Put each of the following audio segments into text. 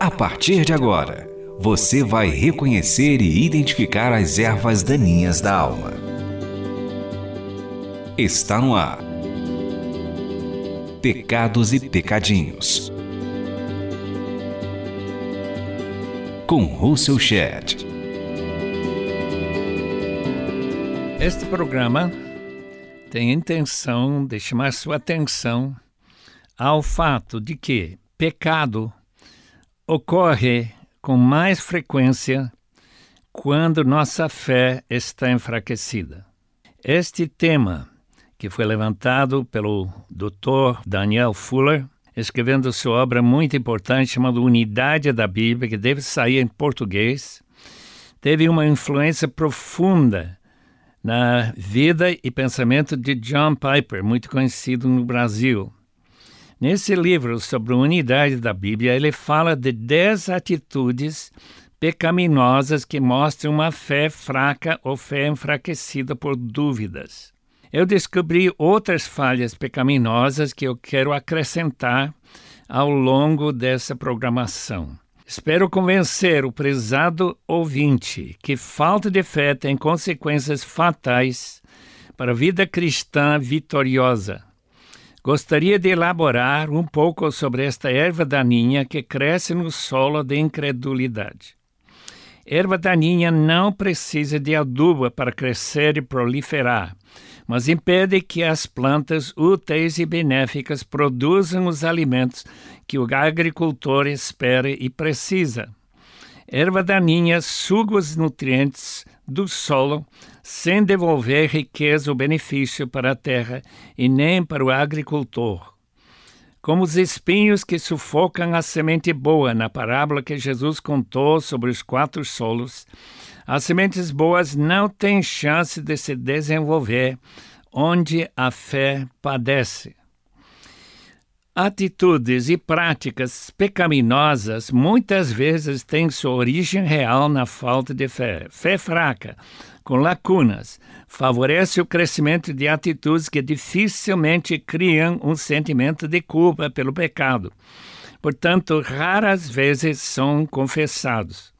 A partir de agora, você vai reconhecer e identificar as ervas daninhas da alma. Está no ar. Pecados e Pecadinhos. Com Russell Shedd. Este programa tem a intenção de chamar sua atenção ao fato de que pecado ocorre com mais frequência quando nossa fé está enfraquecida. Este tema, que foi levantado pelo Dr. Daniel Fuller, escrevendo sua obra muito importante chamada Unidade da Bíblia, que deve sair em português, teve uma influência profunda na vida e pensamento de John Piper, muito conhecido no Brasil. Nesse livro sobre a unidade da Bíblia, ele fala de dez atitudes pecaminosas que mostram uma fé fraca ou fé enfraquecida por dúvidas. Eu descobri outras falhas pecaminosas que eu quero acrescentar ao longo dessa programação. Espero convencer o prezado ouvinte que falta de fé tem consequências fatais para a vida cristã vitoriosa. Gostaria de elaborar um pouco sobre esta erva daninha que cresce no solo de incredulidade. Erva daninha não precisa de adubo para crescer e proliferar, mas impede que as plantas úteis e benéficas produzam os alimentos que o agricultor espera e precisa. Erva daninha suga os nutrientes do solo sem devolver riqueza ou benefício para a terra e nem para o agricultor. Como os espinhos que sufocam a semente boa na parábola que Jesus contou sobre os quatro solos, as sementes boas não têm chance de se desenvolver onde a fé padece. Atitudes e práticas pecaminosas muitas vezes têm sua origem real na falta de fé. Fé fraca, com lacunas, favorece o crescimento de atitudes que dificilmente criam um sentimento de culpa pelo pecado. Portanto, raras vezes são confessados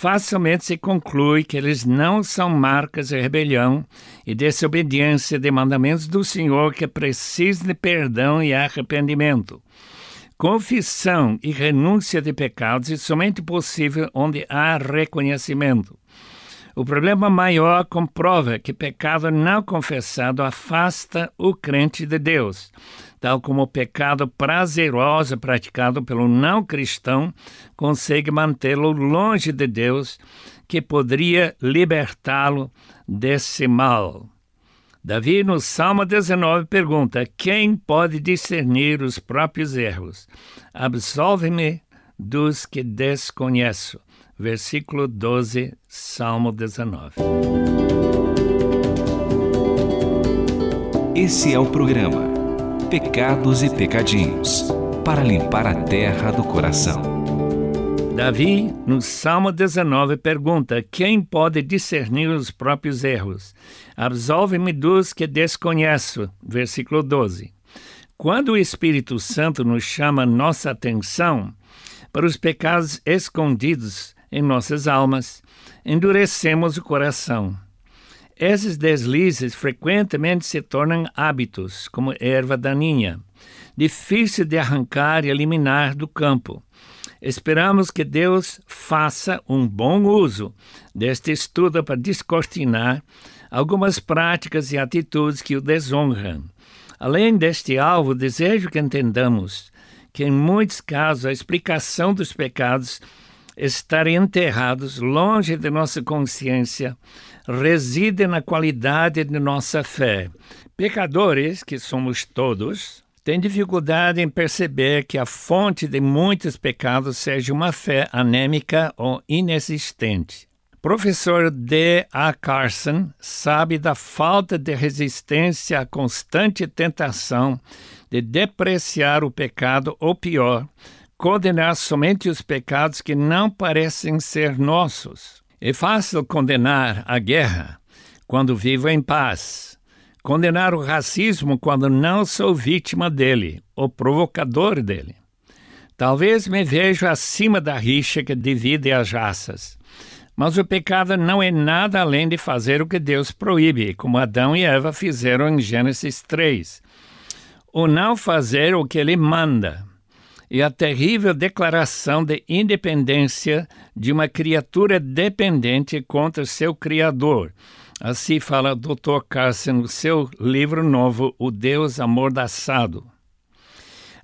facilmente se conclui que eles não são marcas de rebelião e desobediência de mandamentos do Senhor que precisam de perdão e arrependimento. Confissão e renúncia de pecados é somente possível onde há reconhecimento. O problema maior comprova que pecado não confessado afasta o crente de Deus, tal como o pecado prazeroso praticado pelo não cristão consegue mantê-lo longe de Deus, que poderia libertá-lo desse mal. Davi, no Salmo 19, pergunta: Quem pode discernir os próprios erros? Absolve-me dos que desconheço versículo 12, Salmo 19. Esse é o programa Pecados e Pecadinhos para limpar a terra do coração. Davi, no Salmo 19, pergunta: Quem pode discernir os próprios erros? Absolve-me dos que desconheço. Versículo 12. Quando o Espírito Santo nos chama nossa atenção para os pecados escondidos em nossas almas, endurecemos o coração. Esses deslizes frequentemente se tornam hábitos, como erva daninha, difícil de arrancar e eliminar do campo. Esperamos que Deus faça um bom uso deste estudo para descortinar algumas práticas e atitudes que o desonram. Além deste alvo, desejo que entendamos que, em muitos casos, a explicação dos pecados estar enterrados longe de nossa consciência reside na qualidade de nossa fé. Pecadores, que somos todos, têm dificuldade em perceber que a fonte de muitos pecados seja uma fé anêmica ou inexistente. Professor D. A. Carson sabe da falta de resistência à constante tentação de depreciar o pecado ou pior, condenar somente os pecados que não parecem ser nossos. É fácil condenar a guerra quando vivo em paz, condenar o racismo quando não sou vítima dele, o provocador dele. Talvez me vejo acima da rixa que divide as raças. Mas o pecado não é nada além de fazer o que Deus proíbe, como Adão e Eva fizeram em Gênesis 3. Ou não fazer o que ele manda. E a terrível declaração de independência de uma criatura dependente contra seu Criador. Assim fala Dr. Carson no seu livro novo, O Deus Amordaçado.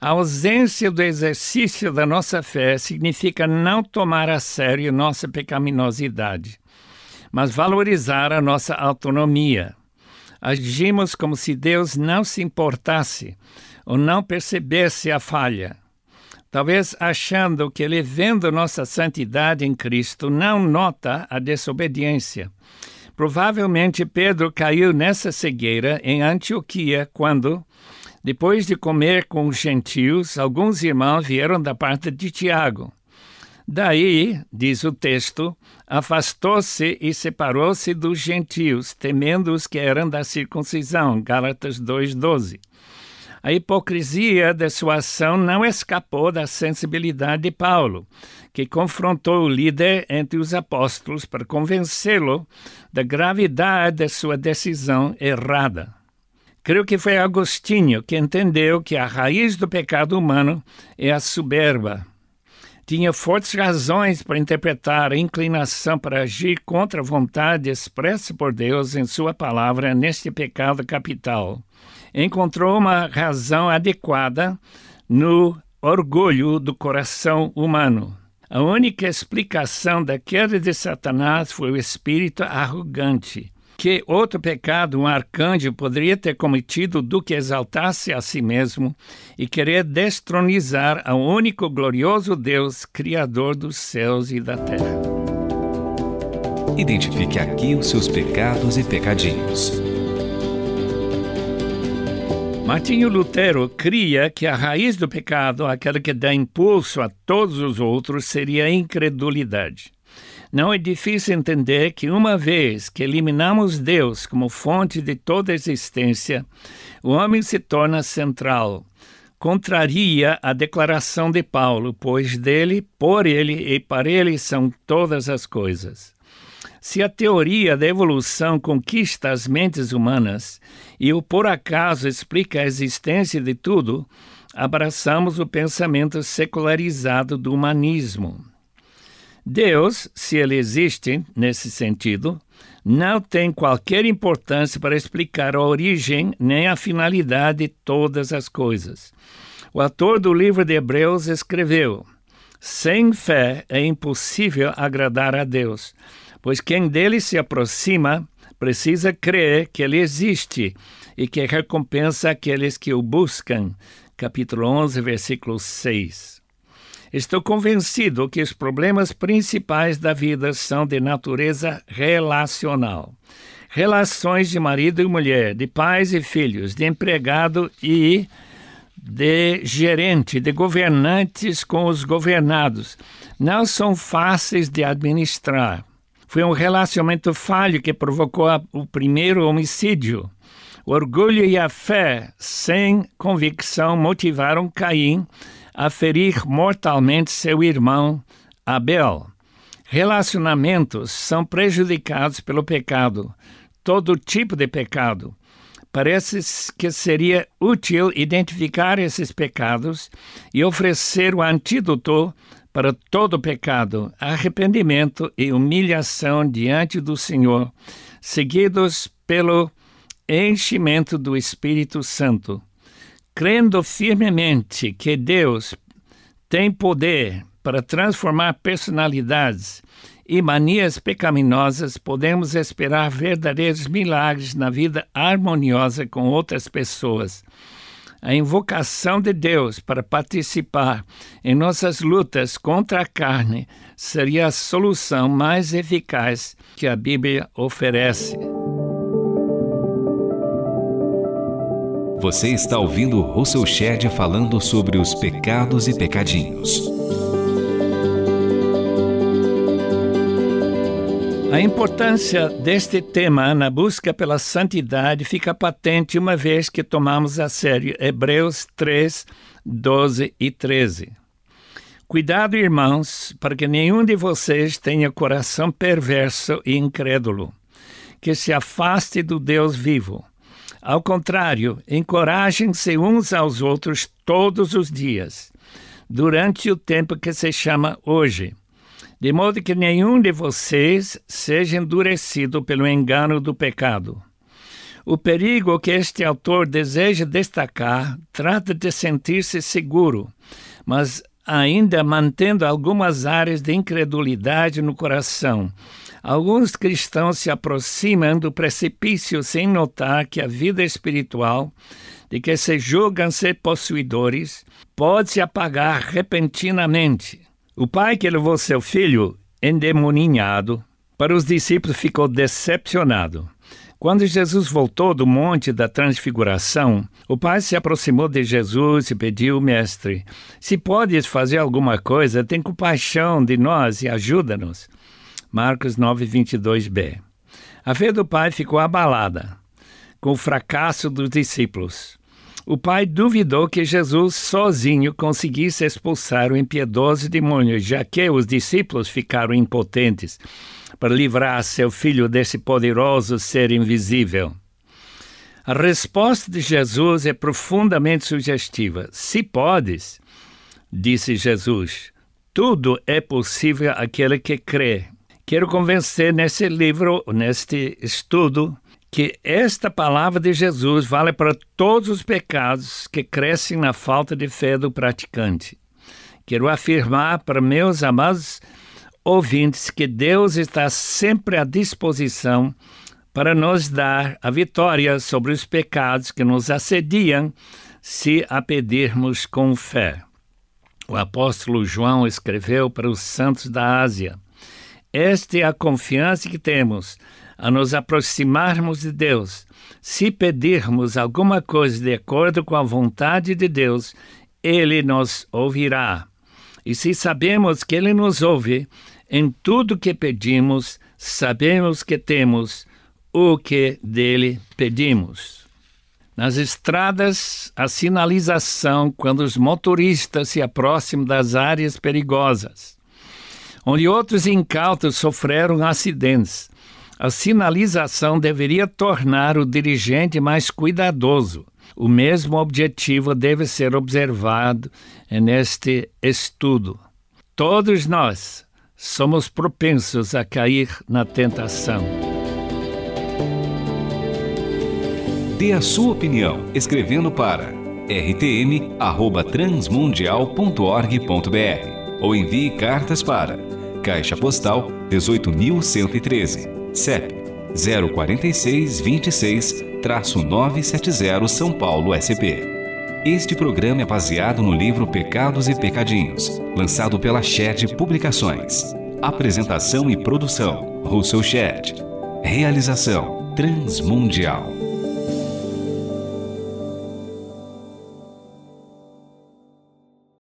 A ausência do exercício da nossa fé significa não tomar a sério nossa pecaminosidade, mas valorizar a nossa autonomia. Agimos como se Deus não se importasse ou não percebesse a falha. Talvez achando que ele, vendo nossa santidade em Cristo, não nota a desobediência. Provavelmente Pedro caiu nessa cegueira em Antioquia quando, depois de comer com os gentios, alguns irmãos vieram da parte de Tiago. Daí, diz o texto, afastou-se e separou-se dos gentios, temendo os que eram da circuncisão. Gálatas 2,12. A hipocrisia de sua ação não escapou da sensibilidade de Paulo, que confrontou o líder entre os apóstolos para convencê-lo da gravidade de sua decisão errada. Creio que foi Agostinho que entendeu que a raiz do pecado humano é a soberba. Tinha fortes razões para interpretar a inclinação para agir contra a vontade expressa por Deus em Sua palavra neste pecado capital. Encontrou uma razão adequada no orgulho do coração humano. A única explicação da queda de Satanás foi o espírito arrogante que outro pecado um arcanjo poderia ter cometido do que exaltar-se a si mesmo e querer destronizar ao único glorioso Deus, Criador dos céus e da terra. Identifique aqui os seus pecados e pecadinhos. Martinho Lutero cria que a raiz do pecado, aquela que dá impulso a todos os outros, seria a incredulidade. Não é difícil entender que, uma vez que eliminamos Deus como fonte de toda existência, o homem se torna central. Contraria a declaração de Paulo, pois dele, por ele e para ele são todas as coisas. Se a teoria da evolução conquista as mentes humanas e o por acaso explica a existência de tudo, abraçamos o pensamento secularizado do humanismo. Deus, se ele existe nesse sentido, não tem qualquer importância para explicar a origem nem a finalidade de todas as coisas. O autor do livro de Hebreus escreveu: Sem fé é impossível agradar a Deus, pois quem dele se aproxima precisa crer que ele existe e que recompensa aqueles que o buscam. Capítulo 11, versículo 6. Estou convencido que os problemas principais da vida são de natureza relacional. Relações de marido e mulher, de pais e filhos, de empregado e de gerente, de governantes com os governados, não são fáceis de administrar. Foi um relacionamento falho que provocou o primeiro homicídio. O orgulho e a fé sem convicção motivaram Caim a ferir mortalmente seu irmão Abel. Relacionamentos são prejudicados pelo pecado, todo tipo de pecado. Parece que seria útil identificar esses pecados e oferecer o antídoto para todo pecado, arrependimento e humilhação diante do Senhor, seguidos pelo enchimento do Espírito Santo crendo firmemente que Deus tem poder para transformar personalidades e manias pecaminosas, podemos esperar verdadeiros milagres na vida harmoniosa com outras pessoas. A invocação de Deus para participar em nossas lutas contra a carne seria a solução mais eficaz que a Bíblia oferece. Você está ouvindo Russell Shedd falando sobre os pecados e pecadinhos. A importância deste tema na busca pela santidade fica patente uma vez que tomamos a sério Hebreus 3, 12 e 13. Cuidado, irmãos, para que nenhum de vocês tenha coração perverso e incrédulo, que se afaste do Deus vivo. Ao contrário, encorajem-se uns aos outros todos os dias, durante o tempo que se chama hoje de modo que nenhum de vocês seja endurecido pelo engano do pecado. O perigo que este autor deseja destacar trata de sentir-se seguro, mas ainda mantendo algumas áreas de incredulidade no coração. Alguns cristãos se aproximam do precipício sem notar que a vida espiritual, de que se julgam ser possuidores, pode se apagar repentinamente o pai que levou seu filho endemoninhado para os discípulos ficou decepcionado. Quando Jesus voltou do Monte da Transfiguração, o pai se aproximou de Jesus e pediu, mestre, se podes fazer alguma coisa, tem compaixão de nós e ajuda-nos. Marcos 9, 22b. A fé do pai ficou abalada com o fracasso dos discípulos. O pai duvidou que Jesus sozinho conseguisse expulsar o impiedoso demônio, já que os discípulos ficaram impotentes para livrar seu filho desse poderoso ser invisível. A resposta de Jesus é profundamente sugestiva. Se podes, disse Jesus, tudo é possível àquele que crê. Quero convencer nesse livro, neste estudo, que esta palavra de Jesus vale para todos os pecados que crescem na falta de fé do praticante. Quero afirmar para meus amados ouvintes que Deus está sempre à disposição para nos dar a vitória sobre os pecados que nos assediam se a pedirmos com fé. O apóstolo João escreveu para os santos da Ásia: Esta é a confiança que temos a nos aproximarmos de Deus, se pedirmos alguma coisa de acordo com a vontade de Deus, Ele nos ouvirá. E se sabemos que Ele nos ouve, em tudo que pedimos, sabemos que temos o que dele pedimos. Nas estradas, a sinalização quando os motoristas se aproximam das áreas perigosas, onde outros incautos sofreram acidentes a sinalização deveria tornar o dirigente mais cuidadoso. O mesmo objetivo deve ser observado neste estudo. Todos nós somos propensos a cair na tentação. Dê a sua opinião escrevendo para rtm@transmundial.org.br ou envie cartas para Caixa Postal 18113 CEP 046 26-970 São Paulo SP. Este programa é baseado no livro Pecados e Pecadinhos, lançado pela Shed Publicações. Apresentação e produção: Russell Shed. Realização: Transmundial.